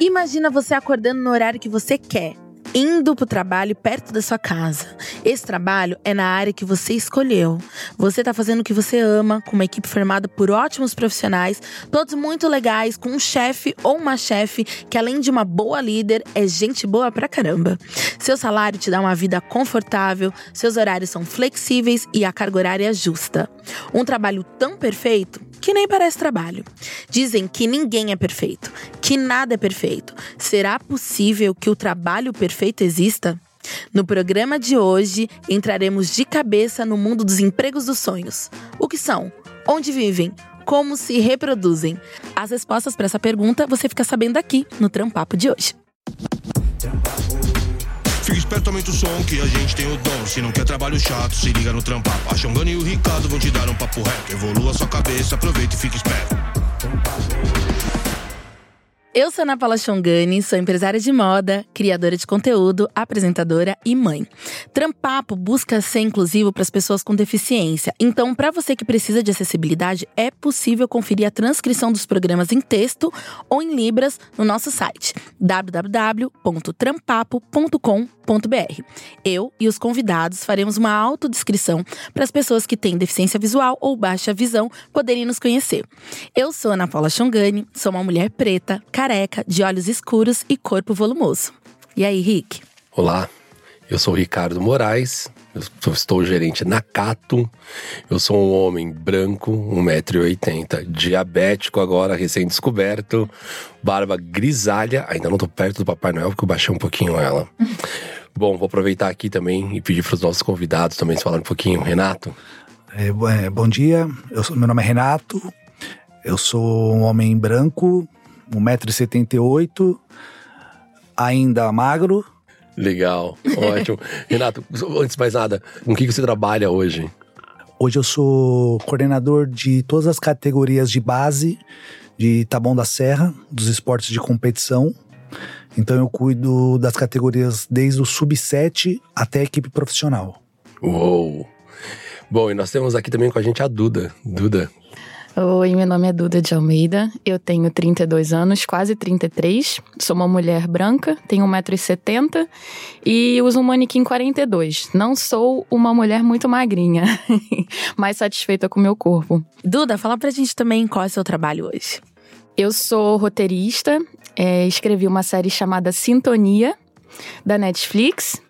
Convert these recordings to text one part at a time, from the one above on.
Imagina você acordando no horário que você quer indo para o trabalho perto da sua casa. Esse trabalho é na área que você escolheu. Você está fazendo o que você ama, com uma equipe formada por ótimos profissionais, todos muito legais, com um chefe ou uma chefe que, além de uma boa líder, é gente boa pra caramba. Seu salário te dá uma vida confortável, seus horários são flexíveis e a carga horária é justa. Um trabalho tão perfeito que nem parece trabalho. Dizem que ninguém é perfeito, que nada é perfeito. Será possível que o trabalho perfeito exista? No programa de hoje, entraremos de cabeça no mundo dos empregos dos sonhos. O que são? Onde vivem? Como se reproduzem? As respostas para essa pergunta você fica sabendo aqui no Trampapo de hoje. Fica esperto, aumenta o som que a gente tem o dom. Se não quer trabalho chato, se liga no trampar. A Xongana e o Ricardo vão te dar um papo reto. Evolua sua cabeça, aproveita e fica esperto. Eu sou Ana Paula Chongani, sou empresária de moda, criadora de conteúdo, apresentadora e mãe. Trampapo busca ser inclusivo para as pessoas com deficiência. Então, para você que precisa de acessibilidade, é possível conferir a transcrição dos programas em texto ou em libras no nosso site www.trampapo.com.br. Eu e os convidados faremos uma autodescrição para as pessoas que têm deficiência visual ou baixa visão poderem nos conhecer. Eu sou Ana Paula Chongani, sou uma mulher preta, careca, de olhos escuros e corpo volumoso. E aí, Rick? Olá, eu sou o Ricardo Moraes, eu estou gerente na Cato. Eu sou um homem branco, 1,80m, diabético agora, recém-descoberto, barba grisalha. Ainda não estou perto do Papai Noel, porque eu baixei um pouquinho ela. Bom, vou aproveitar aqui também e pedir para os nossos convidados também falar um pouquinho. Renato? É, é, bom dia, eu sou, meu nome é Renato, eu sou um homem branco, 1,78m, ainda magro. Legal, ótimo. Renato, antes de mais nada, com que você trabalha hoje? Hoje eu sou coordenador de todas as categorias de base de Taboão da Serra, dos esportes de competição. Então eu cuido das categorias desde o sub-7 até a equipe profissional. Uou! Bom, e nós temos aqui também com a gente a Duda. Duda, Oi, meu nome é Duda de Almeida, eu tenho 32 anos, quase 33, sou uma mulher branca, tenho 1,70m e uso um manequim 42. Não sou uma mulher muito magrinha, mas satisfeita com o meu corpo. Duda, fala pra gente também qual é o seu trabalho hoje. Eu sou roteirista, é, escrevi uma série chamada Sintonia, da Netflix,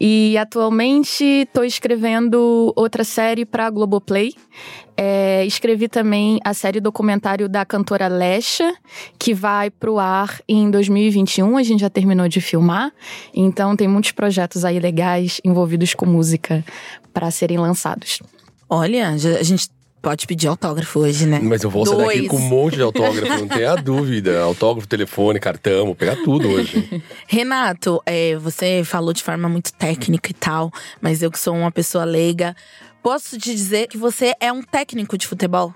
e atualmente estou escrevendo outra série para Globoplay. É, escrevi também a série documentário da cantora Lesha, que vai pro ar em 2021. A gente já terminou de filmar, então tem muitos projetos aí legais envolvidos com música para serem lançados. Olha, a gente pode pedir autógrafo hoje, né? Mas eu vou sair daqui com um monte de autógrafo, não tenha dúvida. Autógrafo, telefone, cartão, vou pegar tudo hoje. Renato, é, você falou de forma muito técnica e tal, mas eu que sou uma pessoa leiga, posso te dizer que você é um técnico de futebol?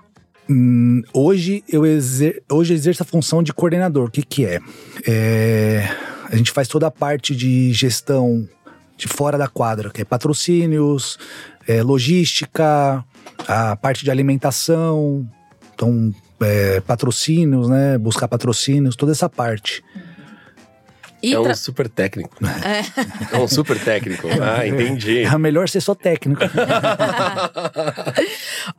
Hum, hoje eu exer hoje eu exerço a função de coordenador. O que, que é? é? A gente faz toda a parte de gestão de fora da quadra, que é patrocínios, é, logística, a parte de alimentação, então é, patrocínios, né? Buscar patrocínios, toda essa parte. E é um super técnico. É. é um super técnico. Ah, entendi. É melhor ser só técnico.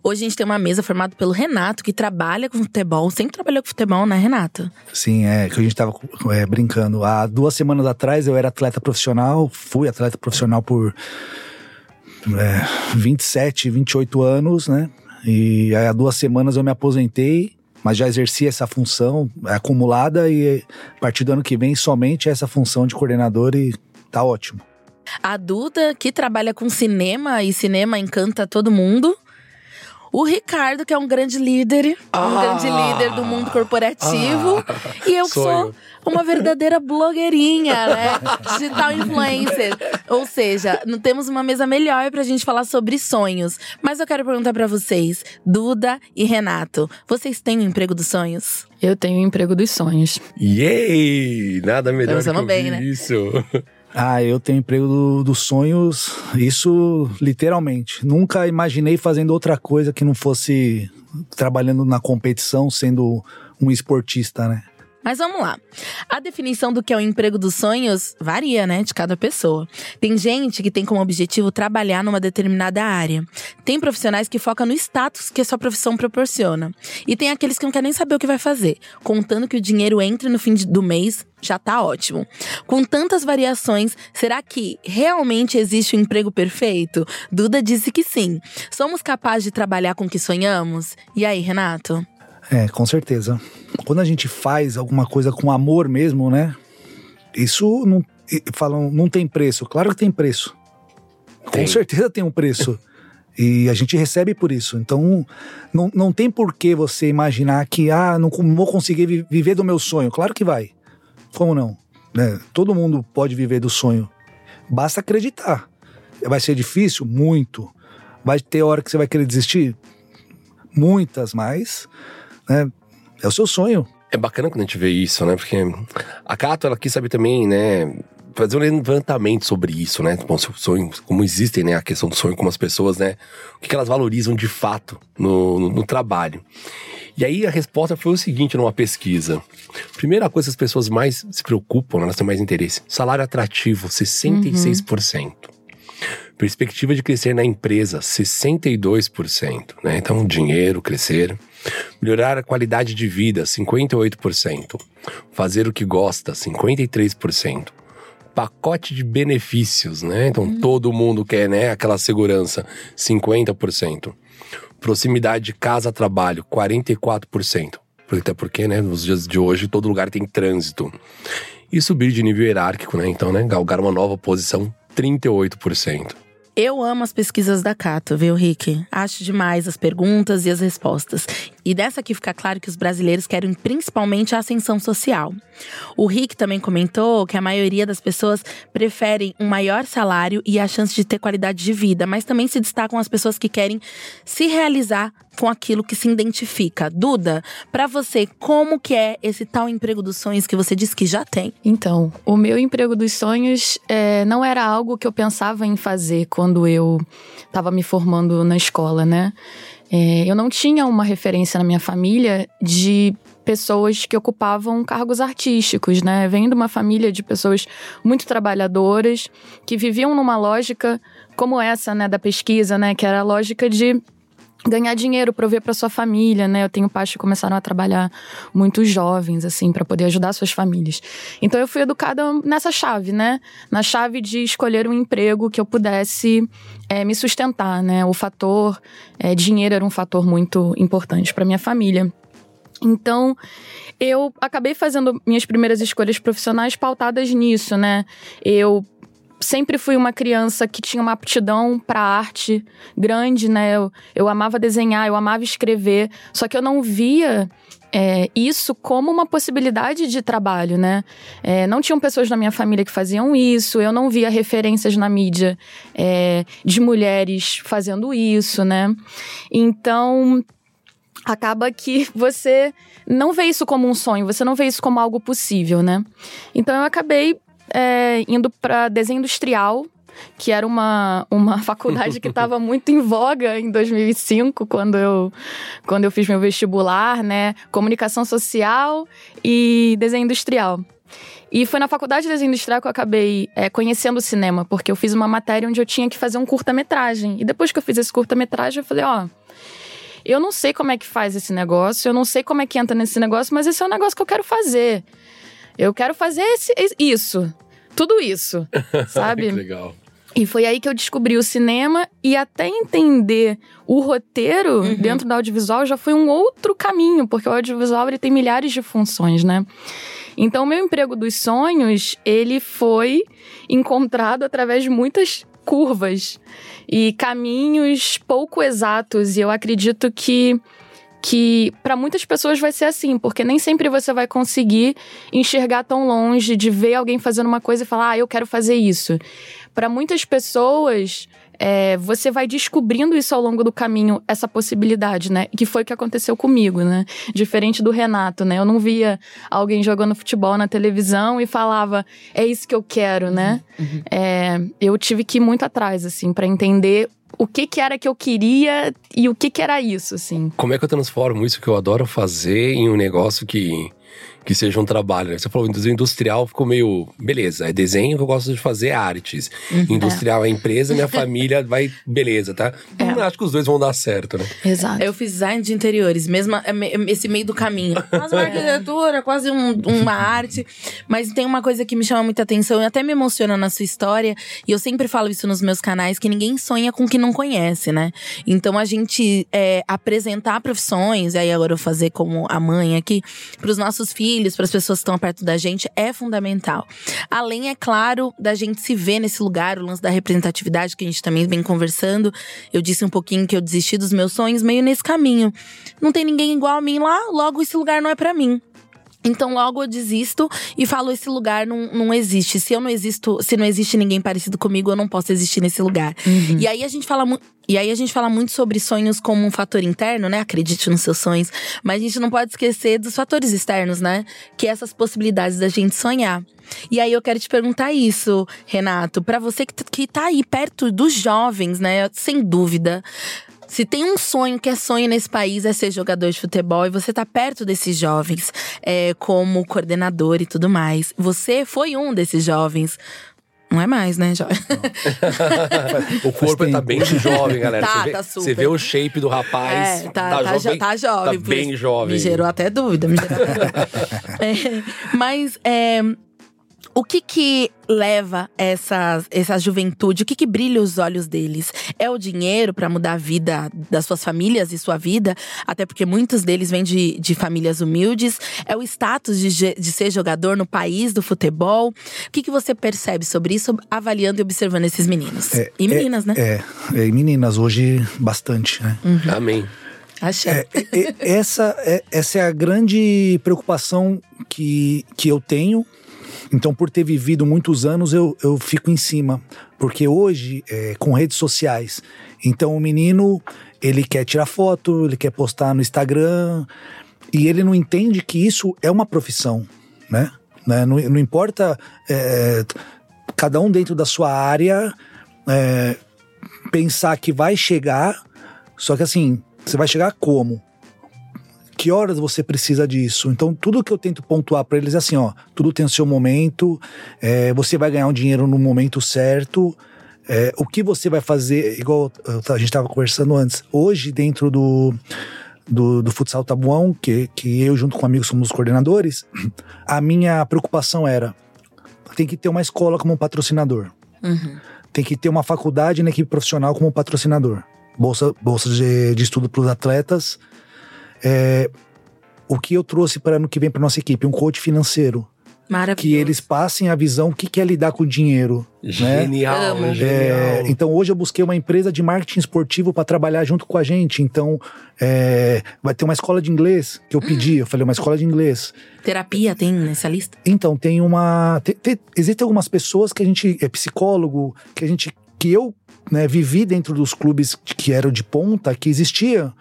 Hoje a gente tem uma mesa formada pelo Renato, que trabalha com futebol. Sempre trabalhou com futebol, né, Renato? Sim, é que a gente tava é, brincando. Há duas semanas atrás eu era atleta profissional, fui atleta profissional por é, 27, 28 anos, né? E há duas semanas eu me aposentei mas já exerci essa função acumulada e a partir do ano que vem somente essa função de coordenador e tá ótimo. A Duda, que trabalha com cinema e cinema encanta todo mundo. O Ricardo, que é um grande líder, ah, um grande líder do mundo corporativo. Ah, e eu sonho. sou uma verdadeira blogueirinha, né? Digital influencer. Ou seja, não temos uma mesa melhor pra gente falar sobre sonhos. Mas eu quero perguntar para vocês, Duda e Renato, vocês têm o um emprego dos sonhos? Eu tenho o um emprego dos sonhos. Yay! Nada melhor Estamos que bem, né? isso. Ah, eu tenho emprego do, dos sonhos, isso literalmente. Nunca imaginei fazendo outra coisa que não fosse trabalhando na competição, sendo um esportista, né? Mas vamos lá. A definição do que é o emprego dos sonhos varia, né, de cada pessoa. Tem gente que tem como objetivo trabalhar numa determinada área. Tem profissionais que focam no status que a sua profissão proporciona. E tem aqueles que não querem nem saber o que vai fazer, contando que o dinheiro entre no fim do mês já tá ótimo. Com tantas variações, será que realmente existe o um emprego perfeito? Duda disse que sim. Somos capazes de trabalhar com o que sonhamos? E aí, Renato? É, com certeza. Quando a gente faz alguma coisa com amor mesmo, né? Isso não falam, não tem preço. Claro que tem preço. Tem. Com certeza tem um preço. e a gente recebe por isso. Então, não, não tem por que você imaginar que, ah, não vou conseguir viver do meu sonho. Claro que vai. Como não? Né? Todo mundo pode viver do sonho. Basta acreditar. Vai ser difícil? Muito. Vai ter hora que você vai querer desistir? Muitas, mas né? É o seu sonho. É bacana quando a gente vê isso, né? Porque a Cato, ela quis saber também, né? Fazer um levantamento sobre isso, né? Bom, sonho, como existem, né? A questão do sonho, como as pessoas, né? O que elas valorizam de fato no, no, no trabalho. E aí a resposta foi o seguinte numa pesquisa. Primeira coisa que as pessoas mais se preocupam, né? elas têm mais interesse. Salário atrativo, 66%. Uhum. Perspectiva de crescer na empresa, 62%. Né? Então, dinheiro, crescer. Melhorar a qualidade de vida, 58%. Fazer o que gosta, 53%. Pacote de benefícios, né? Então hum. todo mundo quer, né? Aquela segurança, 50%. Proximidade casa-trabalho, 44%. Até porque, né, nos dias de hoje, todo lugar tem trânsito. E subir de nível hierárquico, né? Então, né, galgar uma nova posição, 38%. Eu amo as pesquisas da Cato, viu, Rick? Acho demais as perguntas e as respostas. E dessa aqui fica claro que os brasileiros querem principalmente a ascensão social. O Rick também comentou que a maioria das pessoas preferem um maior salário e a chance de ter qualidade de vida, mas também se destacam as pessoas que querem se realizar com aquilo que se identifica. Duda, para você, como que é esse tal emprego dos sonhos que você disse que já tem? Então, o meu emprego dos sonhos é, não era algo que eu pensava em fazer quando eu estava me formando na escola, né? É, eu não tinha uma referência na minha família de pessoas que ocupavam cargos artísticos, né? Vem de uma família de pessoas muito trabalhadoras que viviam numa lógica como essa, né, da pesquisa, né, que era a lógica de ganhar dinheiro, prover para sua família, né? Eu tenho pais que começaram a trabalhar muito jovens, assim, para poder ajudar suas famílias. Então eu fui educada nessa chave, né? Na chave de escolher um emprego que eu pudesse é, me sustentar, né? O fator é, dinheiro era um fator muito importante para minha família. Então, eu acabei fazendo minhas primeiras escolhas profissionais pautadas nisso, né? Eu sempre fui uma criança que tinha uma aptidão para arte grande, né? Eu, eu amava desenhar, eu amava escrever, só que eu não via é, isso como uma possibilidade de trabalho, né? É, não tinham pessoas na minha família que faziam isso, eu não via referências na mídia é, de mulheres fazendo isso, né? Então acaba que você não vê isso como um sonho, você não vê isso como algo possível, né? Então eu acabei é, indo para desenho industrial, que era uma, uma faculdade que estava muito em voga em 2005, quando eu, quando eu fiz meu vestibular, né? Comunicação social e desenho industrial. E foi na faculdade de desenho industrial que eu acabei é, conhecendo o cinema, porque eu fiz uma matéria onde eu tinha que fazer um curta-metragem. E depois que eu fiz esse curta-metragem, eu falei: ó, eu não sei como é que faz esse negócio, eu não sei como é que entra nesse negócio, mas esse é um negócio que eu quero fazer. Eu quero fazer esse, isso. Tudo isso. Sabe? que legal. E foi aí que eu descobri o cinema e até entender o roteiro uhum. dentro do audiovisual já foi um outro caminho, porque o audiovisual ele tem milhares de funções, né? Então, o meu emprego dos sonhos, ele foi encontrado através de muitas curvas e caminhos pouco exatos. E eu acredito que que para muitas pessoas vai ser assim, porque nem sempre você vai conseguir enxergar tão longe de ver alguém fazendo uma coisa e falar, ah, eu quero fazer isso. Para muitas pessoas, é, você vai descobrindo isso ao longo do caminho, essa possibilidade, né? Que foi o que aconteceu comigo, né? Diferente do Renato, né? Eu não via alguém jogando futebol na televisão e falava, é isso que eu quero, né? Uhum. uhum. É, eu tive que ir muito atrás, assim, para entender o que que era que eu queria e o que que era isso, assim. Como é que eu transformo isso que eu adoro fazer em um negócio que que seja um trabalho. Né? Você falou industrial, ficou meio. Beleza, é desenho que eu gosto de fazer artes. Uhum. Industrial é, empresa, minha família vai. Beleza, tá? É. Acho que os dois vão dar certo, né? Exato. Eu fiz design de interiores, mesmo é me- esse meio do caminho. Quase uma arquitetura, quase um- uma arte. Mas tem uma coisa que me chama muita atenção e até me emociona na sua história. E eu sempre falo isso nos meus canais, que ninguém sonha com o que não conhece, né? Então a gente é, apresentar profissões, e aí agora eu vou fazer como a mãe aqui, para os nossos filhos, para as pessoas que estão perto da gente, é fundamental. Além, é claro, da gente se ver nesse lugar, o lance da representatividade que a gente também vem conversando. Eu disse um pouquinho que eu desisti dos meus sonhos meio nesse caminho. Não tem ninguém igual a mim lá, logo esse lugar não é para mim. Então logo eu desisto e falo esse lugar não, não existe. Se eu não existo, se não existe ninguém parecido comigo, eu não posso existir nesse lugar. E aí a gente fala muito e aí a gente fala muito sobre sonhos como um fator interno, né? Acredite nos seus sonhos, mas a gente não pode esquecer dos fatores externos, né? Que é essas possibilidades da gente sonhar. E aí eu quero te perguntar isso, Renato, Pra você que, que tá aí perto dos jovens, né? Sem dúvida. Se tem um sonho que é sonho nesse país é ser jogador de futebol e você tá perto desses jovens, é, como coordenador e tudo mais. Você foi um desses jovens. Não é mais, né, jovem? O corpo tá bem jovem, galera. Tá, você, vê, tá super. você vê o shape do rapaz. É, tá, tá, tá jovem. Tá por bem isso. jovem. Me gerou até dúvida. Me gerou até dúvida. É, mas é, o que que leva essa, essa juventude? O que que brilha os olhos deles? É o dinheiro para mudar a vida das suas famílias e sua vida? Até porque muitos deles vêm de, de famílias humildes. É o status de, de ser jogador no país do futebol? O que que você percebe sobre isso, avaliando e observando esses meninos? É, e meninas, né? É, é, e meninas, hoje bastante, né? Amém. Axé. É, é, essa, é, essa é a grande preocupação que, que eu tenho. Então, por ter vivido muitos anos, eu, eu fico em cima. Porque hoje, é, com redes sociais, então o menino, ele quer tirar foto, ele quer postar no Instagram, e ele não entende que isso é uma profissão, né? Né? Não, não importa é, cada um dentro da sua área é, pensar que vai chegar, só que assim, você vai chegar como? Que horas você precisa disso? Então, tudo que eu tento pontuar para eles é assim, ó, tudo tem o seu momento, é, você vai ganhar um dinheiro no momento certo. é, o que você vai fazer, igual a gente estava conversando antes, hoje dentro do, do, do futsal Tabuão, que, que eu junto com amigos somos os coordenadores, a minha preocupação era, tem que ter uma escola como patrocinador tem que ter uma faculdade na equipe profissional como patrocinador. Bolsa, bolsa de, de estudo para os atletas. É, o que eu trouxe para ano que vem para nossa equipe? Um coach financeiro. Maravilhoso. Que eles passem a visão o que, que é lidar com o dinheiro. Né? Genial, Amo. genial. É, então hoje eu busquei uma empresa de marketing esportivo para trabalhar junto com a gente. Então é, vai ter uma escola de inglês que eu pedi. Eu falei, uma escola de inglês. Terapia tem nessa lista? Então, tem uma. te- te- existem algumas pessoas que a gente. É psicólogo, que a gente. Que eu né, vivi dentro dos clubes que eram de ponta, que existia.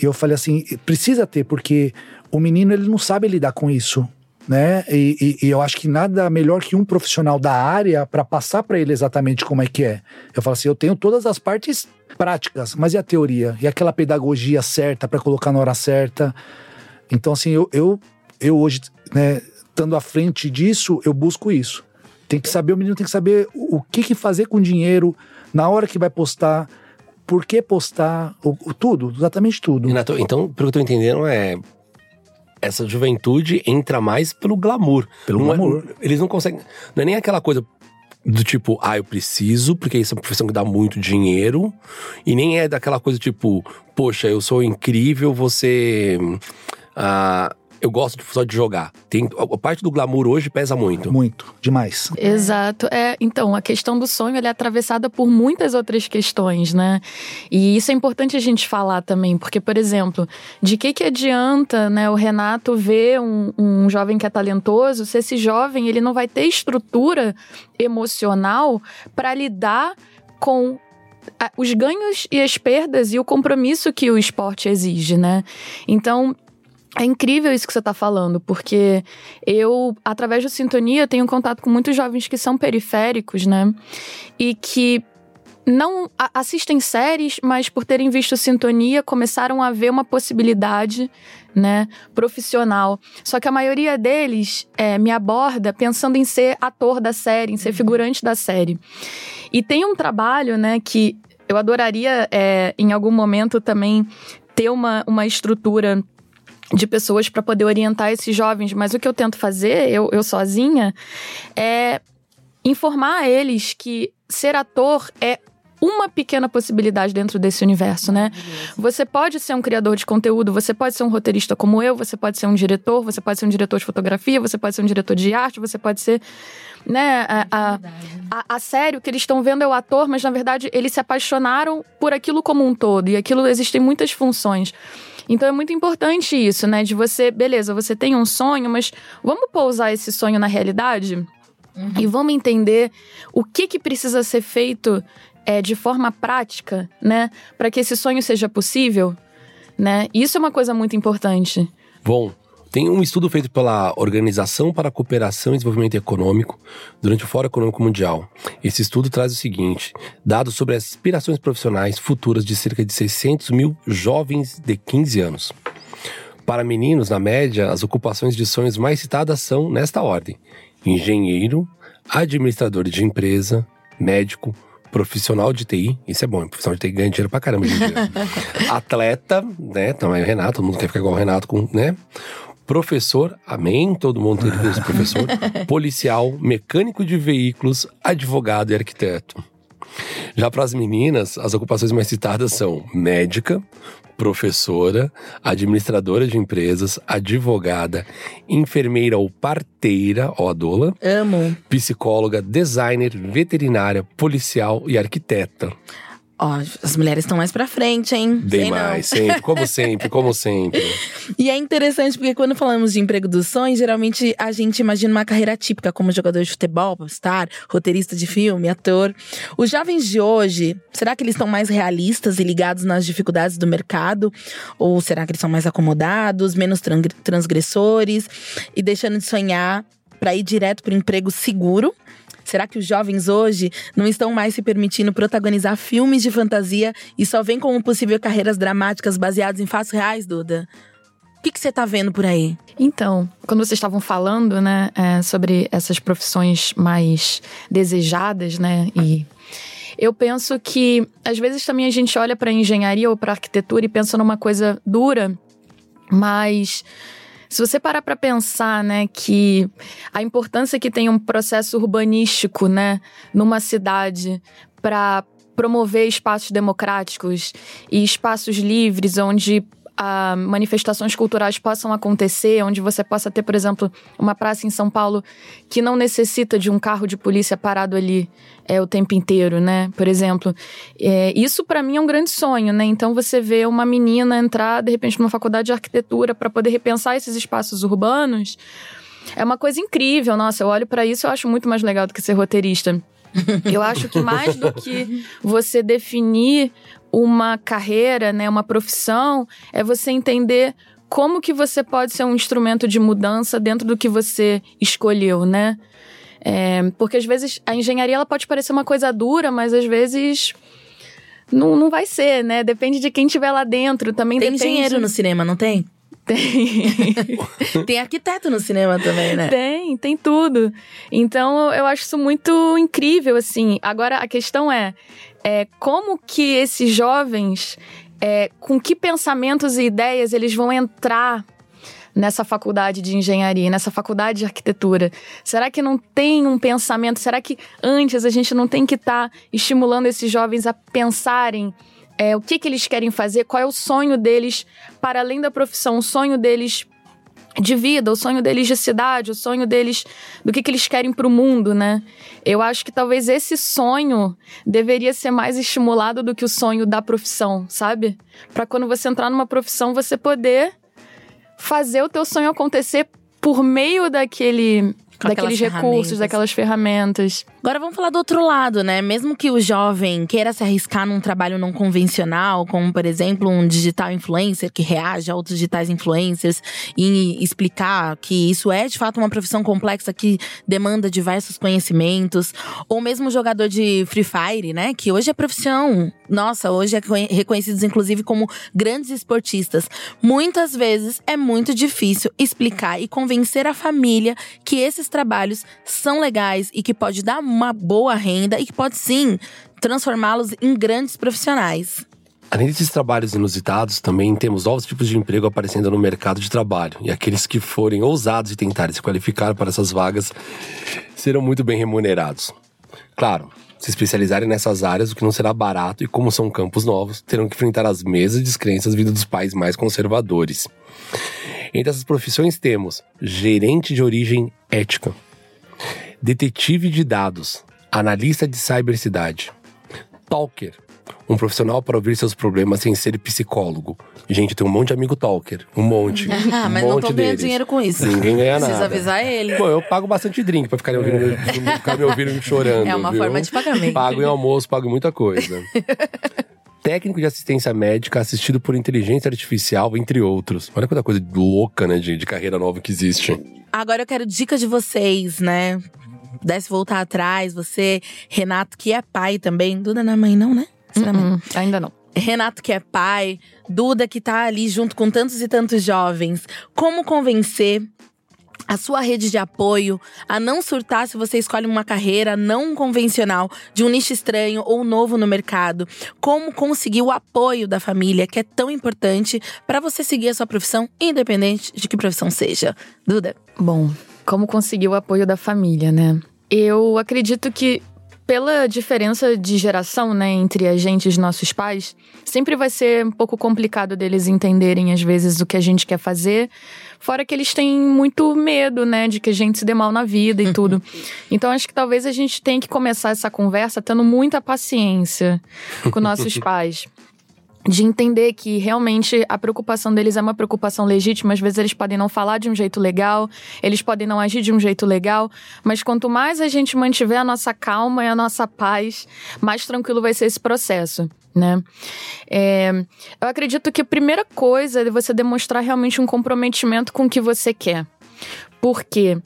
E eu falei assim: precisa ter, porque o menino ele não sabe lidar com isso. Né? E, e- e eu acho que nada melhor que um profissional da área para passar para ele exatamente como é que é. Eu falo assim: eu tenho todas as partes práticas, mas e a teoria? E aquela pedagogia certa para colocar na hora certa? Então, assim, eu, eu, eu hoje, né, estando à frente disso, eu busco isso. Tem que saber, o menino tem que saber o, o que, que fazer com o dinheiro, na hora que vai postar, por que postar, o, o- tudo, exatamente tudo. Renato, então, pelo que eu tô entendendo, é. Essa juventude entra mais pelo glamour. Pelo Não é- glamour. eles não conseguem. Não é nem aquela coisa do tipo, ah, eu preciso, porque isso é uma profissão que dá muito dinheiro. E nem é daquela coisa tipo, poxa, eu sou incrível, você. ah, eu gosto de- só de jogar. Tem, a parte do glamour hoje pesa muito. Muito, demais. Exato. É, então, a questão do sonho é atravessada por muitas outras questões, né? E isso é importante a gente falar também, porque, por exemplo, de que que adianta, né, o Renato ver um, um jovem que é talentoso, se esse jovem ele não vai ter estrutura emocional para lidar com os ganhos e as perdas e o compromisso que o esporte exige, né? Então, é incrível isso que você está falando, porque eu, através do Sintonia, tenho contato com muitos jovens que são periféricos, né? E que não assistem séries, mas por terem visto Sintonia, começaram a ver uma possibilidade, né, profissional. Só que a maioria deles é, me aborda pensando em ser ator da série, em ser uhum. figurante da série. E tem um trabalho, né, que eu adoraria, é, em algum momento, também ter uma, uma estrutura de pessoas para poder orientar esses jovens, mas o que eu tento fazer, eu, eu sozinha, é informar eles que ser ator é uma pequena possibilidade dentro desse universo, né? Você pode ser um criador de conteúdo, você pode ser um roteirista como eu, você pode ser um diretor, você pode ser um diretor de fotografia, você pode ser um diretor de arte, você pode ser, né? A, a, a, a sério, o que eles estão vendo é o ator, mas na verdade eles se apaixonaram por aquilo como um todo, e aquilo existem muitas funções. Então é muito importante isso, né? De você, beleza, você tem um sonho, mas vamos pousar esse sonho na realidade? Uhum. E vamos entender o que, que precisa ser feito é, de forma prática, né? Para que esse sonho seja possível, né? Isso é uma coisa muito importante. Bom, tem um estudo feito pela Organização para a Cooperação e Desenvolvimento Econômico durante o Fórum Econômico Mundial. Esse estudo traz o seguinte: dados sobre as aspirações profissionais futuras de cerca de 600 mil jovens de 15 anos. Para meninos, na média, as ocupações de sonhos mais citadas são nesta ordem: engenheiro, administrador de empresa, médico, profissional de TI, isso é bom, profissional de TI ganha dinheiro pra caramba Atleta, né? Também o Renato, todo mundo quer ficar igual o Renato, com, né? Professor, amém, todo mundo tem que professor. Policial, mecânico de veículos, advogado e arquiteto. Já para as meninas, as ocupações mais citadas são médica, professora, administradora de empresas, advogada, enfermeira ou parteira, ó a doula. Amo. Psicóloga, designer, veterinária, policial e arquiteta. Ó, as mulheres estão mais pra frente, hein? Bem mais, sempre, como sempre, como sempre. E é interessante porque quando falamos de emprego dos sonhos, geralmente a gente imagina uma carreira típica como jogador de futebol, star, roteirista de filme, ator. Os jovens de hoje, será que eles estão mais realistas e ligados nas dificuldades do mercado? Ou será que eles são mais acomodados, menos transgressores e deixando de sonhar para ir direto para emprego seguro? Será que os jovens hoje não estão mais se permitindo protagonizar filmes de fantasia e só vêm como possível carreiras dramáticas baseadas em fatos reais, Duda? O que, você está vendo por aí? Então, quando vocês estavam falando, né, é, sobre essas profissões mais desejadas, né, e eu penso que às vezes também a gente olha para engenharia ou para arquitetura e pensa numa coisa dura, mas se você parar para pensar, né, que a importância que tem um processo urbanístico, né, numa cidade para promover espaços democráticos e espaços livres onde uh, manifestações culturais possam acontecer, onde você possa ter, por exemplo, uma praça em São Paulo que não necessita de um carro de polícia parado ali é, o tempo inteiro, né? Por exemplo, é, isso para mim é um grande sonho, né? Então você vê uma menina entrar de repente numa faculdade de arquitetura para poder repensar esses espaços urbanos. É uma coisa incrível, nossa, eu olho para isso e eu acho muito mais legal do que ser roteirista. Eu acho que mais do que você definir uma carreira, né, uma profissão, é você entender como que você pode ser um instrumento de mudança dentro do que você escolheu, né? É, porque às vezes a engenharia ela pode parecer uma coisa dura, mas às vezes não, não vai ser, né? Depende de quem estiver lá dentro. Também tem depende... engenheiro no cinema, não tem? Tem. tem arquiteto no cinema também, né? Tem, tem tudo. Então eu acho isso muito incrível, assim. Agora a questão é, é como que esses jovens, é, com que pensamentos e ideias eles vão entrar nessa faculdade de engenharia, nessa faculdade de arquitetura? Será que não tem um pensamento? Será que antes a gente não tem que estar tá estimulando esses jovens a pensarem é, o que, que eles querem fazer, qual é o sonho deles para além da profissão, o sonho deles de vida, o sonho deles de cidade, o sonho deles do que, que eles querem para o mundo, né? Eu acho que talvez esse sonho deveria ser mais estimulado do que o sonho da profissão, sabe? Para quando você entrar numa profissão você poder fazer o teu sonho acontecer por meio daquele Com daqueles recursos, daquelas ferramentas. Agora vamos falar do outro lado, né? Mesmo que o jovem queira se arriscar num trabalho não convencional, como por exemplo um digital influencer que reage a outros digitais influencers e explicar que isso é de fato uma profissão complexa que demanda diversos conhecimentos, ou mesmo jogador de Free Fire, né? Que hoje é profissão. Nossa, hoje é conhe- reconhecidos inclusive como grandes esportistas. Muitas vezes é muito difícil explicar e convencer a família que esses trabalhos são legais e que pode dar uma boa renda e que pode sim transformá-los em grandes profissionais. Além desses trabalhos inusitados, também temos novos tipos de emprego aparecendo no mercado de trabalho. E aqueles que forem ousados e tentarem se qualificar para essas vagas serão muito bem remunerados. Claro, se especializarem nessas áreas, o que não será barato e como são campos novos, terão que enfrentar as mesmas descrenças vindas dos pais mais conservadores. Entre essas profissões temos gerente de origem ética, detetive de dados, analista de cibercidade, talker, um profissional para ouvir seus problemas sem ser psicólogo. Gente, tem um monte de amigo talker, um monte. Ah, um mas não monte tô ganhando deles. dinheiro com isso. Ninguém ganha Precisa nada. avisar ele. Pô, eu pago bastante drink pra ficar me ouvindo, ficar me ouvindo chorando. É uma viu? forma de pagamento. Pago em almoço, pago em muita coisa. Técnico de assistência médica assistido por inteligência artificial, entre outros. Olha quanta coisa louca, né, de, de carreira nova que existe. Agora eu quero dica de vocês, né? Pudesse voltar atrás, você, Renato, que é pai também. Duda não é mãe, não, né? Mãe? Hum, ainda não. Renato, que é pai, Duda, que tá ali junto com tantos e tantos jovens. Como convencer a sua rede de apoio a não surtar se você escolhe uma carreira não convencional, de um nicho estranho ou novo no mercado? Como conseguir o apoio da família, que é tão importante para você seguir a sua profissão, independente de que profissão seja? Duda? Bom, como conseguir o apoio da família, né? Eu acredito que pela diferença de geração, né, entre a gente e os nossos pais, sempre vai ser um pouco complicado deles entenderem às vezes o que a gente quer fazer, fora que eles têm muito medo, né, de que a gente se dê mal na vida e tudo. Então acho que talvez a gente tenha que começar essa conversa tendo muita paciência com nossos pais de entender que realmente a preocupação deles é uma preocupação legítima. Às vezes eles podem não falar de um jeito legal, eles podem não agir de um jeito legal, mas quanto mais a gente mantiver a nossa calma e a nossa paz, mais tranquilo vai ser esse processo. Né? É, eu acredito que a primeira coisa é você demonstrar realmente um comprometimento com o que você quer. Porque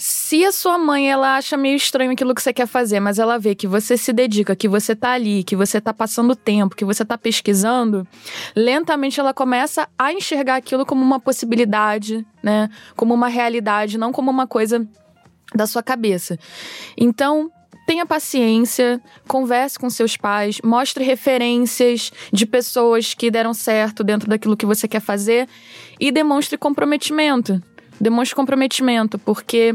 se a sua mãe ela acha meio estranho aquilo que você quer fazer, mas ela vê que você se dedica, que você tá ali, que você tá passando tempo, que você tá pesquisando, lentamente ela começa a enxergar aquilo como uma possibilidade, né? Como uma realidade, não como uma coisa da sua cabeça. Então, tenha paciência, converse com seus pais, mostre referências de pessoas que deram certo dentro daquilo que você quer fazer e demonstre comprometimento. Demonstre comprometimento, porque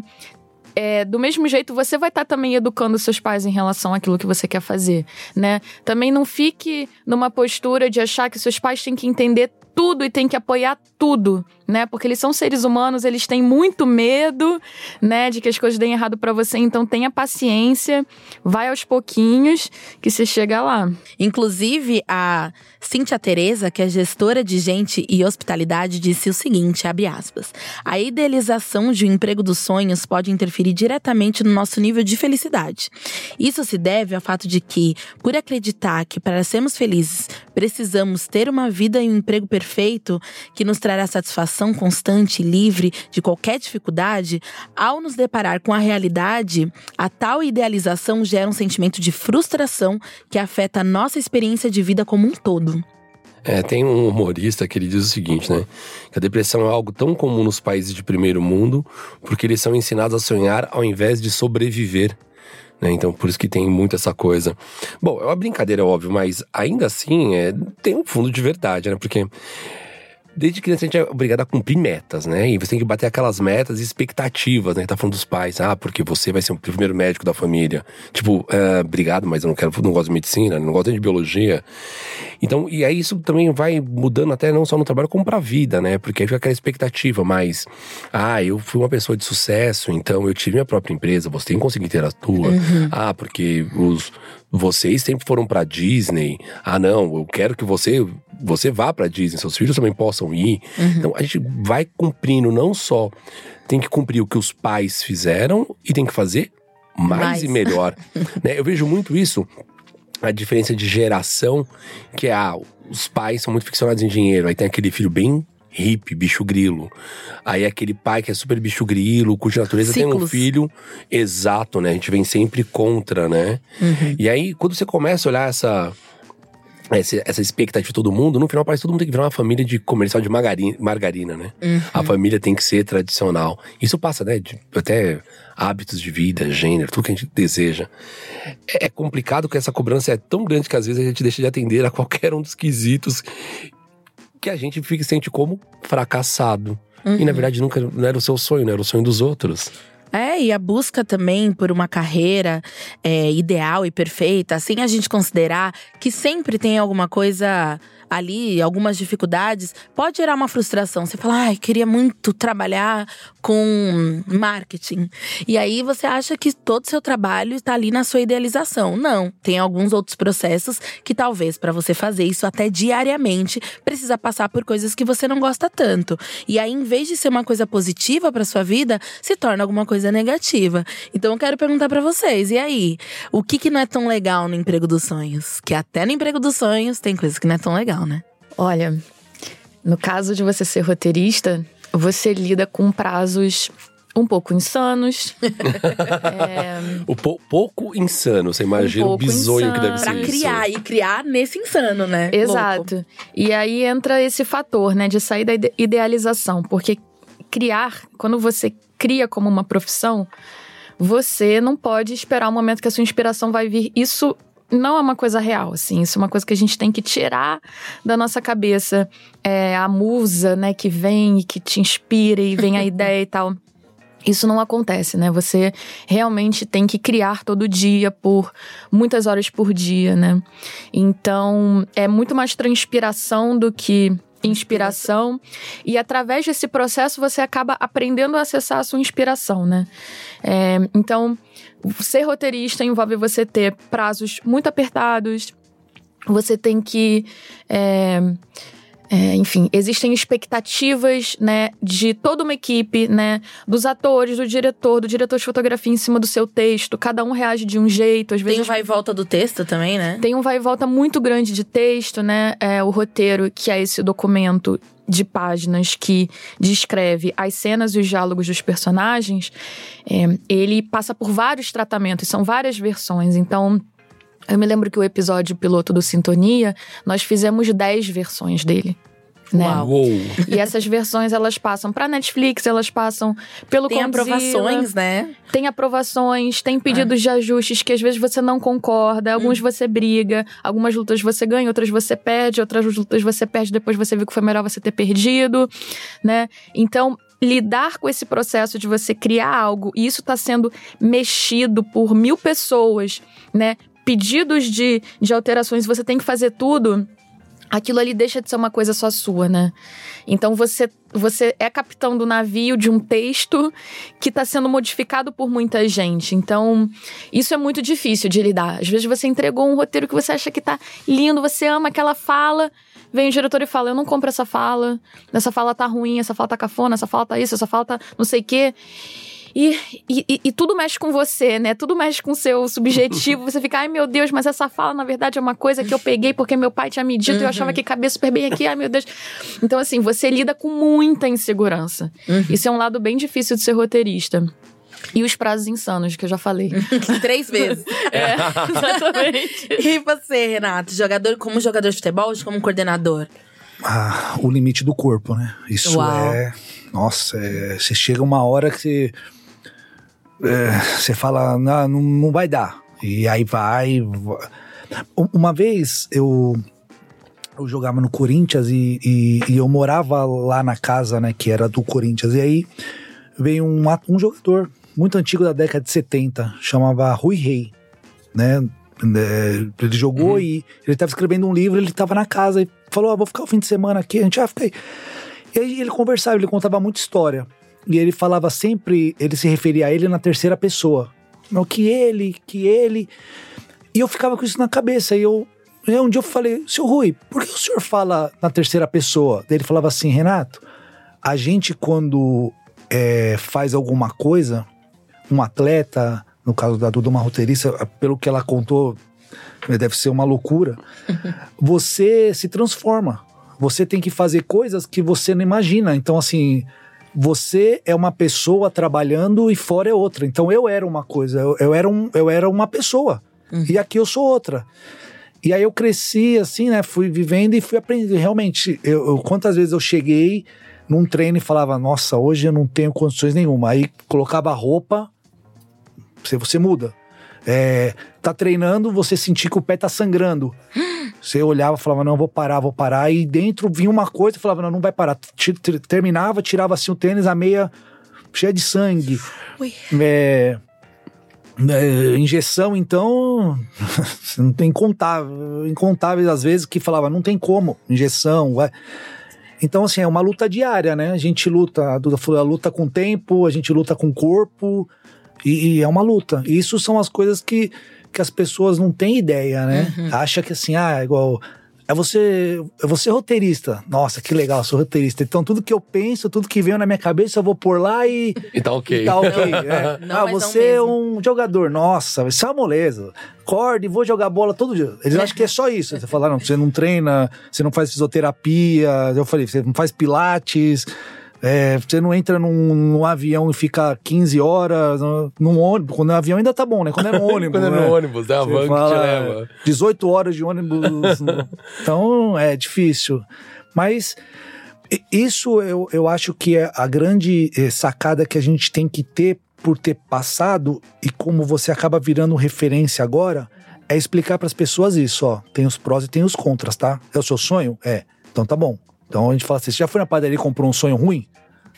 é, do mesmo jeito você vai estar também educando seus pais em relação àquilo que você quer fazer, né? Também não fique numa postura de achar que seus pais têm que entender tudo e têm que apoiar tudo, né? Porque eles são seres humanos, eles têm muito medo, né, de que as coisas deem errado para você, então tenha paciência, vai aos pouquinhos que você chega lá. Inclusive, a Cíntia Tereza, que é gestora de gente e hospitalidade, disse o seguinte, abre aspas, a idealização de um emprego dos sonhos pode interferir diretamente no nosso nível de felicidade. Isso se deve ao fato de que, por acreditar que para sermos felizes precisamos ter uma vida e um emprego perfeito que nos trará satisfação constante e livre de qualquer dificuldade, ao nos deparar com a realidade, a tal idealização gera um sentimento de frustração que afeta a nossa experiência de vida como um todo. É, tem um humorista que ele diz o seguinte, né? Que a depressão é algo tão comum nos países de primeiro mundo porque eles são ensinados a sonhar ao invés de sobreviver. Né? Então, por isso que tem muito essa coisa. Bom, é uma brincadeira, óbvio, mas ainda assim é, tem um fundo de verdade, né? Porque desde criança a gente é obrigado a cumprir metas, né? E você tem que bater aquelas metas e expectativas, né? Tá falando dos pais, ah, porque você vai ser o primeiro médico da família. Tipo, é, obrigado, mas eu não quero, não gosto de medicina, não gosto nem de biologia. Então, e aí isso também vai mudando até não só no trabalho, como pra vida, né? Porque aí fica aquela expectativa, mas, ah, eu fui uma pessoa de sucesso, então eu tive minha própria empresa, você tem que conseguir ter a tua. Ah, porque os vocês sempre foram pra Disney. Ah, não, eu quero que você você vá pra Disney, seus filhos também possam ir. Então a gente vai cumprindo não só tem que cumprir o que os pais fizeram e tem que fazer mais, Mais. e melhor. né? Eu vejo muito isso, a diferença de geração, que é, ah, os pais são muito ficcionados em dinheiro, aí tem aquele filho bem hippie, bicho grilo. Aí aquele pai que é super bicho grilo, cuja natureza tem um Ciclos. filho exato, né? A gente vem sempre contra, né? E aí, quando você começa a olhar essa essa, essa expectativa de todo mundo, no final parece que todo mundo tem que virar uma família de comercial de margarina, margarina né? A família tem que ser tradicional. Isso passa, né? De, até hábitos de vida, gênero, tudo que a gente deseja. É, é complicado que essa cobrança é tão grande que às vezes a gente deixa de atender a qualquer um dos quesitos que a gente fica sente como fracassado. E na verdade nunca não era o seu sonho, não era o sonho dos outros. É, e a busca também por uma carreira é, ideal e perfeita, sem a gente considerar que sempre tem alguma coisa ali, algumas dificuldades, pode gerar uma frustração. Você fala, ai, queria muito trabalhar com marketing. E aí você acha que todo o seu trabalho está ali na sua idealização. Não, tem alguns outros processos que talvez para você fazer isso até diariamente precisa passar por coisas que você não gosta tanto. E aí, em vez de ser uma coisa positiva para sua vida, se torna alguma coisa negativa. Então eu quero perguntar para vocês, e aí, o que que não é tão legal no emprego dos sonhos? Que até no emprego dos sonhos tem coisa que não é tão legal, né? Olha, no caso de você ser roteirista, você lida com prazos um pouco insanos. é, O pou- pouco insano, você imagina o pouco bizonho que deve insano. ser Pra isso. criar e criar nesse insano, né? Louco. Exato. E aí entra esse fator, né, de sair da ide- idealização, porque criar, quando você cria como uma profissão, você não pode esperar o momento que a sua inspiração vai vir. Isso não é uma coisa real, assim. Isso é uma coisa que a gente tem que tirar da nossa cabeça. É a musa, né, que vem e que te inspira e vem a ideia e tal. Isso não acontece, né? Você realmente tem que criar todo dia por muitas horas por dia, né? Então, é muito mais transpiração do que inspiração. E através desse processo você acaba aprendendo a acessar a sua inspiração, né? É, então, ser roteirista envolve você ter prazos muito apertados. Você tem que é, é, enfim, existem expectativas, né, de toda uma equipe, né, dos atores, do diretor, do diretor de fotografia em cima do seu texto. Cada um reage de um jeito, às Tem o vezes vai e volta do texto também, né? tem um vai e volta muito grande de texto, né? É, o roteiro, que é esse documento de páginas que descreve as cenas e os diálogos dos personagens, é, ele passa por vários tratamentos, são várias versões. Então, eu me lembro que o episódio piloto do Sintonia, nós fizemos 10 versões dele. Né? Uau. E essas versões elas passam pra Netflix, elas passam pelo Tem Condzilla, aprovações, né? tem aprovações, tem pedidos de ajustes que às vezes você não concorda, alguns você briga, algumas lutas você ganha, outras você perde, outras lutas você perde, depois você viu que foi melhor você ter perdido, né? Então, lidar com esse processo de você criar algo e isso está sendo mexido por mil pessoas, né? Pedidos de, de alterações, você tem que fazer tudo aquilo ali deixa de ser uma coisa só sua, né? Então você você é capitão do navio de um texto que está sendo modificado por muita gente. Então, isso é muito difícil de lidar. Às vezes você entregou um roteiro que você acha que tá lindo, você ama aquela fala, vem o diretor e fala: "Eu não compro essa fala. Essa fala tá ruim, essa fala tá cafona, essa fala tá isso, essa fala tá não sei o quê". E, e, e- tudo mexe com você, né? Tudo mexe com o seu subjetivo. Você fica, ai meu Deus, mas essa fala, na verdade, é uma coisa que eu peguei porque meu pai tinha me dito e eu achava que cabia super bem aqui, ai meu Deus. Então, assim, você lida com muita insegurança. Isso é um lado bem difícil de ser roteirista. E os prazos insanos, que eu já falei. Três vezes. É, exatamente. E você, Renato, jogador como jogador de futebol ou como coordenador? Ah, o limite do corpo, né? Isso Uau. é. Nossa, é, você chega uma hora que você. É, você fala, não, não, vai dar. E aí vai. va- Uma vez eu. Eu jogava no Corinthians e, e, e eu morava lá na casa, né, que era do Corinthians. E aí veio um, um jogador muito antigo da década de 70, chamava Rui Rei, né? É, Ele jogou e ele estava escrevendo um livro, ele estava na casa e falou: ah, vou ficar o fim de semana aqui, a gente vai ficar aí. E aí ele conversava, ele contava muita história. E ele falava sempre, ele se referia a ele na terceira pessoa. Não, que ele, que ele. E eu ficava com isso na cabeça. E eu, E um dia eu falei, seu Rui, por que o senhor fala na terceira pessoa? Daí ele falava assim, Renato, a gente quando é, faz alguma coisa, um atleta, no caso da Duda, uma roteirista, pelo que ela contou, deve ser uma loucura, você se transforma. Você tem que fazer coisas que você não imagina. Então, assim, você é uma pessoa trabalhando e fora é outra. Então eu era uma coisa, eu, eu era, um, eu era uma pessoa. Uhum. E aqui eu sou outra. E aí eu cresci assim, né? Fui vivendo e fui aprendendo. Realmente, eu, eu, quantas vezes eu cheguei num treino e falava, nossa, hoje eu não tenho condições nenhuma. Aí colocava a roupa, você, você muda. É, tá treinando, você sentir que o pé tá sangrando. Você olhava e falava, não, vou parar, vou parar. E dentro vinha uma coisa e falava, não, não vai parar. Terminava, tirava assim o tênis, a meia cheia de sangue. É, é, injeção, então, não tem incontável, incontáveis às vezes que falava, não tem como, injeção. Então, assim, é uma luta diária, né? A gente luta, a Duda falou, a luta com o tempo, a gente luta com o corpo, e, e é uma luta. E isso são as coisas que que as pessoas não têm ideia, né? Uhum. Acha que assim, ah, é igual. É você, é você roteirista. Nossa, que legal, sou roteirista. Então tudo que eu penso, tudo que vem na minha cabeça, eu vou pôr lá e. E tá ok. E tá ok. é. não, ah, você é um jogador. Nossa, isso é uma moleza. Acorde, vou jogar bola todo dia. Eles acham que é só isso. Você fala, não, você não treina, você não faz fisioterapia. Eu falei, você não faz pilates. É, você não entra num, num, avião e fica 15 horas num ônibus. Quando é avião ainda tá bom, né? Quando é no ônibus. Quando né? é no ônibus, é a van que te leva. 18 horas de ônibus. então é difícil. Mas isso eu, eu acho que é a grande eh, sacada que a gente tem que ter por ter passado e como você acaba virando referência agora, é explicar para as pessoas isso, ó. Tem os prós e tem os contras, tá? É o seu sonho? É. Então tá bom. Então a gente fala assim: você já foi na padaria e comprou um sonho ruim?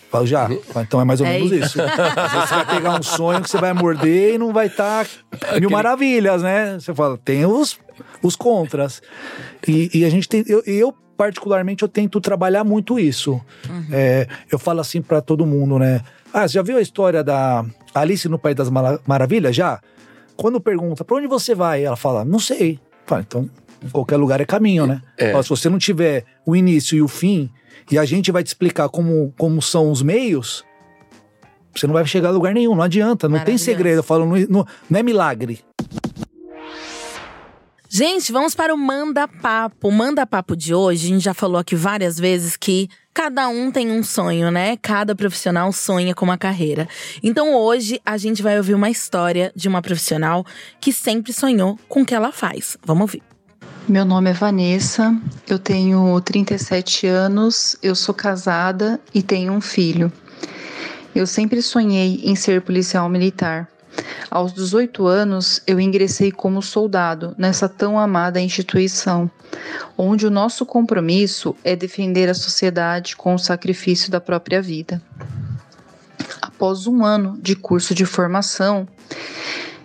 Falo, já. Então é mais ou é menos isso. isso. Às vezes você vai pegar um sonho que você vai morder e não vai estar tá mil maravilhas, né? Você fala, tem os, os contras. E, e a gente tem. Eu, eu, particularmente, eu tento trabalhar muito isso. Uhum. É, eu falo assim para todo mundo, né? Ah, você já viu a história da Alice no País das Maravilhas? Já? Quando pergunta, pra onde você vai? Ela fala, não sei. Fala, então qualquer lugar é caminho, né? É. se você não tiver o início e o fim, e a gente vai te explicar como, como são os meios, você não vai chegar a lugar nenhum, não adianta, não tem segredo. Eu falo, não, não, não é milagre. Gente, vamos para o Manda Papo. O Manda Papo de hoje, a gente já falou aqui várias vezes que cada um tem um sonho, né? Cada profissional sonha com uma carreira. Então hoje a gente vai ouvir uma história de uma profissional que sempre sonhou com o que ela faz. Vamos ouvir. Meu nome é Vanessa, eu tenho 37 anos, eu sou casada e tenho um filho. Eu sempre sonhei em ser policial militar. Aos 18 anos, eu ingressei como soldado nessa tão amada instituição, onde o nosso compromisso é defender a sociedade com o sacrifício da própria vida. Após um ano de curso de formação,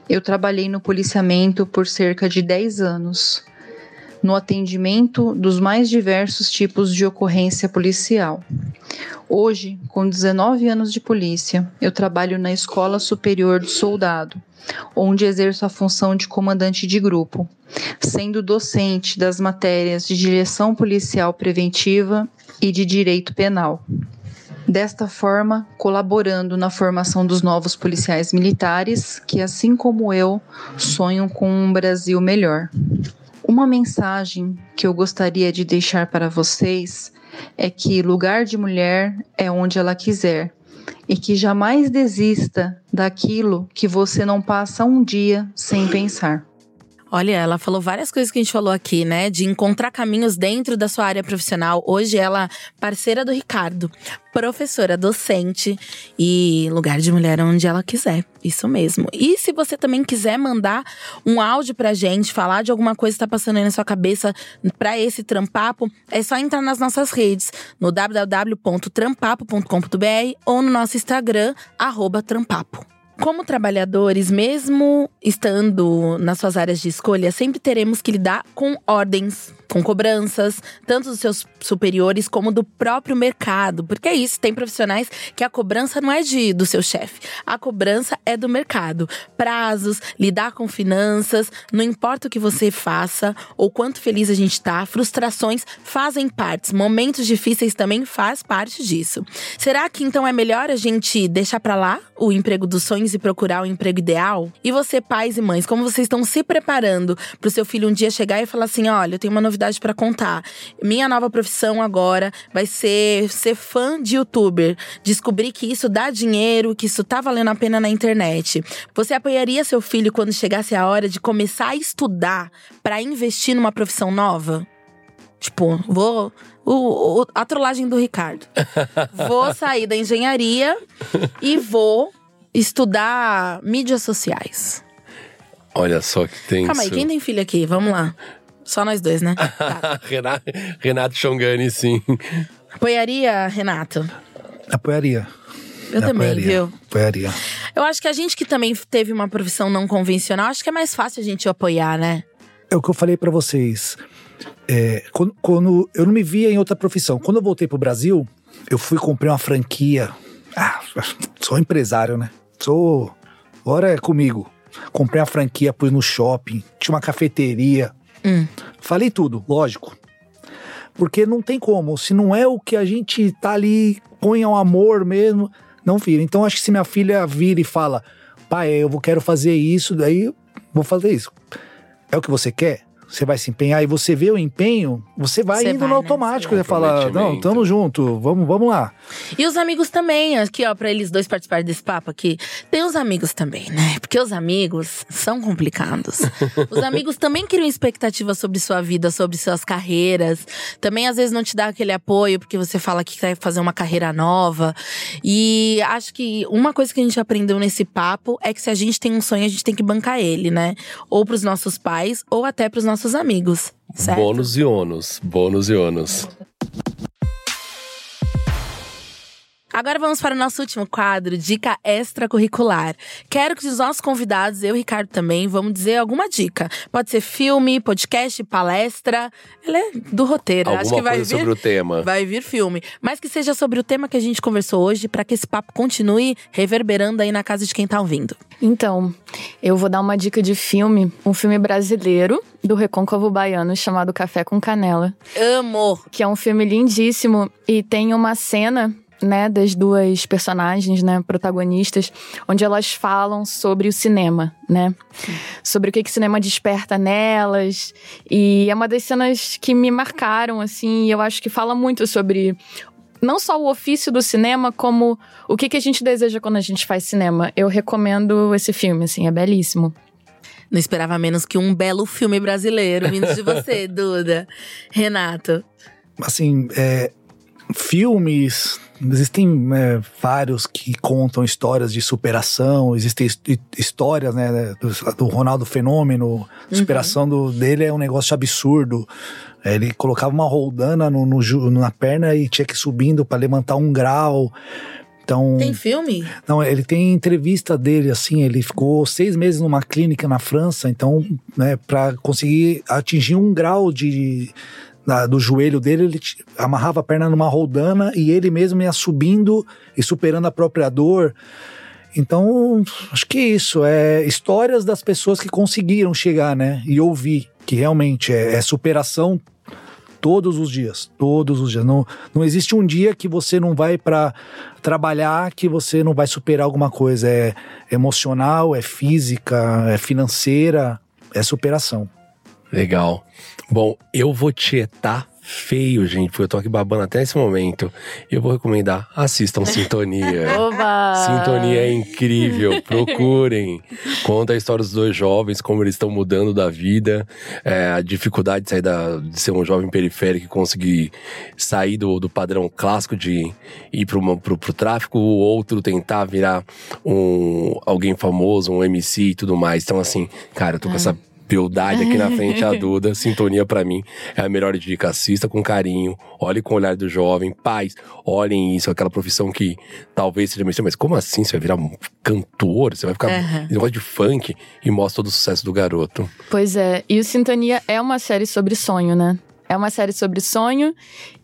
eu trabalhei no policiamento por cerca de 10 anos no atendimento dos mais diversos tipos de ocorrência policial. Hoje, com 19 anos de polícia, eu trabalho na Escola Superior do Soldado, onde exerço a função de comandante de grupo, sendo docente das matérias de direção policial preventiva e de direito penal. Desta forma, colaborando na formação dos novos policiais militares que, assim como eu, sonham com um Brasil melhor. Uma mensagem que eu gostaria de deixar para vocês é que lugar de mulher é onde ela quiser e que jamais desista daquilo que você não passa um dia sem pensar. Olha, ela falou várias coisas que a gente falou aqui, né? De encontrar caminhos dentro da sua área profissional. Hoje ela parceira do Ricardo, professora, docente e lugar de mulher onde ela quiser. Isso mesmo. E se você também quiser mandar um áudio pra gente, falar de alguma coisa que tá passando aí na sua cabeça para esse trampapo, é só entrar nas nossas redes, no www.trampapo.com.br ou no nosso Instagram, trampapo. Como trabalhadores, mesmo estando nas suas áreas de escolha, sempre teremos que lidar com ordens com cobranças, tanto dos seus superiores como do próprio mercado. Porque é isso, tem profissionais que a cobrança não é de do seu chefe, a cobrança é do mercado. Prazos, lidar com finanças, não importa o que você faça ou quanto feliz a gente tá, frustrações fazem parte, momentos difíceis também faz parte disso. Será que então é melhor a gente deixar para lá o emprego dos sonhos e procurar o emprego ideal? E você, pais e mães, como vocês estão se preparando para o seu filho um dia chegar e falar assim: olha, eu tenho uma novidade para contar. Minha nova profissão agora vai ser ser fã de youtuber. Descobrir que isso dá dinheiro, que isso tá valendo a pena na internet. Você apoiaria seu filho quando chegasse a hora de começar a estudar para investir numa profissão nova? Tipo, vou. O, o, a trollagem do Ricardo. vou sair da engenharia e vou estudar mídias sociais. Olha só que tem. Calma aí, quem tem filho aqui? Vamos lá. Só nós dois, né? Tá. Renato, Renato Xongani, sim. Apoiaria, Renato? Apoiaria. Eu também, apoiaria. viu? Apoiaria. Eu acho que a gente que também teve uma profissão não convencional, acho que é mais fácil a gente apoiar, né? É o que eu falei pra vocês. É, quando, quando eu não me via em outra profissão. Quando eu voltei pro Brasil, eu fui comprei uma franquia. Ah, sou empresário, né? Sou. Agora é comigo. Comprei uma franquia, pus no shopping, tinha uma cafeteria. Hum. Falei tudo, lógico. Porque não tem como. Se não é o que a gente tá ali, põe ao amor mesmo, não vira. Então acho que se minha filha vira e fala, pai, eu quero fazer isso, daí vou fazer isso. É o que você quer? Você vai se empenhar e você vê o empenho, você vai Você indo vai, no né? automático. Sim. Você fala, não, Comprometimento. tamo junto, vamos, vamos lá. E os amigos também, aqui ó, pra eles dois participarem desse papo aqui. Tem os amigos também, né? Porque os amigos são complicados. os amigos também criam expectativas sobre sua vida, sobre suas carreiras. Também às vezes não te dá aquele apoio porque você fala que quer fazer uma carreira nova. E acho que uma coisa que a gente aprendeu nesse papo é que se a gente tem um sonho, a gente tem que bancar ele, né? Ou pros nossos pais, ou até pros nossos amigos. Certo? Bônus e ônus. Bônus e ônus. Agora vamos para o nosso último quadro, Dica Extracurricular. Quero que os nossos convidados, eu e Ricardo também, vamos dizer alguma dica. Pode ser filme, podcast, palestra. Ela é do roteiro. Alguma Acho que vai coisa vir, sobre o tema. vai vir filme. Mas que seja sobre o tema que a gente conversou hoje, para que esse papo continue reverberando aí na casa de quem tá ouvindo. Então, eu vou dar uma dica de filme, um filme brasileiro do Recôncavo Baiano chamado Café com Canela, Amo! que é um filme lindíssimo e tem uma cena né, das duas personagens, né, protagonistas, onde elas falam sobre o cinema, né? Sobre o que que o cinema desperta nelas. E é uma das cenas que me marcaram, assim, e eu acho que fala muito sobre não só o ofício do cinema, como o que, que a gente deseja quando a gente faz cinema. Eu recomendo esse filme, assim, é belíssimo. Não esperava menos que um belo filme brasileiro vindo de você, Duda. Renato. assim, é, filmes, existem é, vários que contam histórias de superação, existem his- histórias, né, do, do Ronaldo Fenômeno, a superação do, dele é um negócio absurdo. Ele colocava uma roldana no, no na perna e tinha que ir subindo para levantar um grau. Então, Tem filme? não, ele tem entrevista dele, assim, ele ficou seis meses numa clínica na França, então, né, para conseguir atingir um grau de da- do joelho dele, ele amarrava a perna numa roldana e ele mesmo ia subindo e superando a própria dor. Então, acho que é isso, é histórias das pessoas que conseguiram chegar, né, e ouvir que realmente é, é superação todos os dias, todos os dias. Não, não existe um dia que você não vai para trabalhar que você não vai superar alguma coisa. É emocional, é física, é financeira, é superação. Legal. Bom, eu vou tietar feio, gente, porque eu tô aqui babando até esse momento. Eu vou recomendar, assistam Sintonia. Oba! Sintonia é incrível, procurem. Conta a história dos dois jovens, como eles estão mudando da vida, é, a dificuldade de sair da, de ser um jovem periférico e conseguir sair do, do padrão clássico de ir pro, pro, pro tráfico, o outro tentar virar um alguém famoso, um MC e tudo mais. Então, assim, cara, eu tô com essa beldade aqui na frente, a Duda. Sintonia pra mim é a melhor dica. Assista com carinho, olhe com o olhar do jovem. Pais, olhem isso, aquela profissão que talvez seja meio mas como assim? Você vai virar um cantor? Você vai ficar Aham. um negócio de funk e mostra todo o sucesso do garoto. Pois é, e o Sintonia é uma série sobre sonho, né? É uma série sobre sonho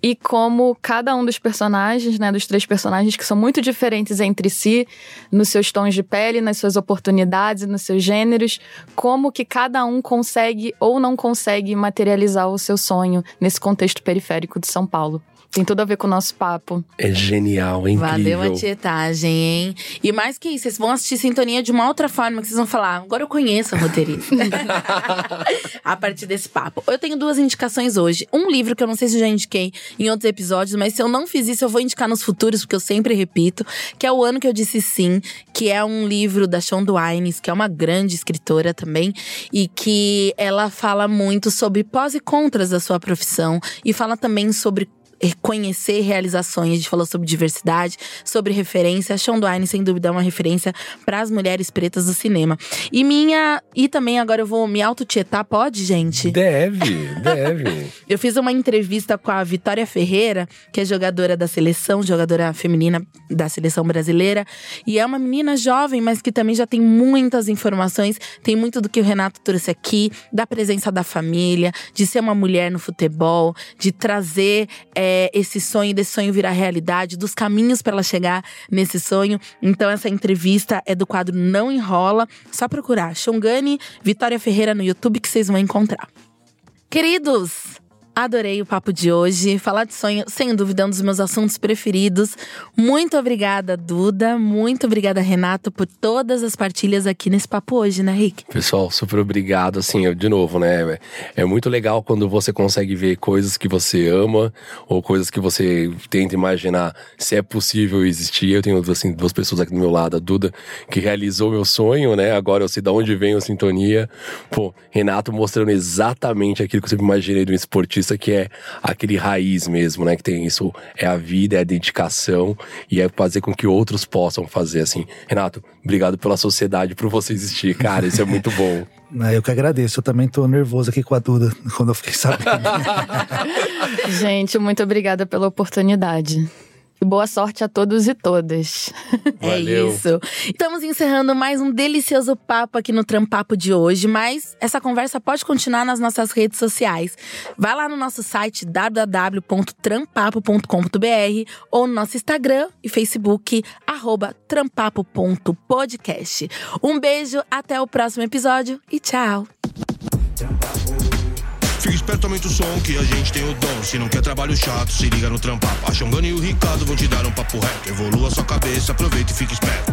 e como cada um dos personagens, né, dos três personagens que são muito diferentes entre si, nos seus tons de pele, nas suas oportunidades, nos seus gêneros, como que cada um consegue ou não consegue materializar o seu sonho nesse contexto periférico de São Paulo. Tem tudo a ver com o nosso papo. É genial, é incrível. Valeu a tietagem, hein? E mais que isso, vocês vão assistir Sintonia de uma outra forma, que vocês vão falar, agora eu conheço a roteirista. a partir desse papo. Eu tenho duas indicações hoje. Um livro que eu não sei se eu já indiquei em outros episódios, mas se eu não fiz isso, eu vou indicar nos futuros, porque eu sempre repito, que é O Ano Que Eu Disse Sim, que é um livro da Shonda Wines, que é uma grande escritora também, e que ela fala muito sobre pós e contras da sua profissão, e fala também sobre conhecer realizações. A gente falou sobre diversidade, sobre referência. A Sean Wine, sem dúvida, é uma referência para as mulheres pretas do cinema. E minha. E também agora eu vou me autotietar, pode, gente? Deve, deve. eu fiz uma entrevista com a Vitória Ferreira, que é jogadora da seleção, jogadora feminina da seleção brasileira. E é uma menina jovem, mas que também já tem muitas informações. Tem muito do que o Renato trouxe aqui, da presença da família, de ser uma mulher no futebol, de trazer. É, é, esse sonho, desse sonho virar realidade, dos caminhos para ela chegar nesse sonho. Então, essa entrevista é do quadro Não Enrola. Só procurar Xongani Vitória Ferreira no YouTube que vocês vão encontrar. Queridos, Adorei o papo de hoje. Falar de sonho, sem dúvida, é um dos meus assuntos preferidos. Muito obrigada, Duda. Muito obrigada, Renato, por todas as partilhas aqui nesse papo hoje, né, Rick? Pessoal, super obrigado. Assim, eu, de novo, né? É muito legal quando você consegue ver coisas que você ama ou coisas que você tenta imaginar se é possível existir. Eu tenho, assim, duas pessoas aqui do meu lado. A Duda, que realizou meu sonho, né? Agora eu sei de onde vem a sintonia. Pô, Renato mostrando exatamente aquilo que eu sempre imaginei de um esportista que é aquele raiz mesmo, né? Que tem isso, é a vida, é a dedicação e é fazer com que outros possam fazer assim. Renato, obrigado pela sociedade, por você existir, cara, isso é muito bom. Eu que agradeço, eu também tô nervoso aqui com a Duda, quando eu fiquei sabendo. Gente, muito obrigada pela oportunidade. E boa sorte a todos e todas. É isso. Estamos encerrando mais um delicioso papo aqui no Trampapo de hoje, mas essa conversa pode continuar nas nossas redes sociais. Vai lá no nosso site www.trampapo.com.br ou no nosso Instagram e Facebook, arroba trampapo.podcast. Um beijo, até o próximo episódio e tchau! Fica esperto, aumenta o som que a gente tem o dom. Se não quer trabalho chato, se liga no trampar. A Xongani e o Ricardo vão te dar um papo reto. Evolua sua cabeça, aproveita e fica esperto.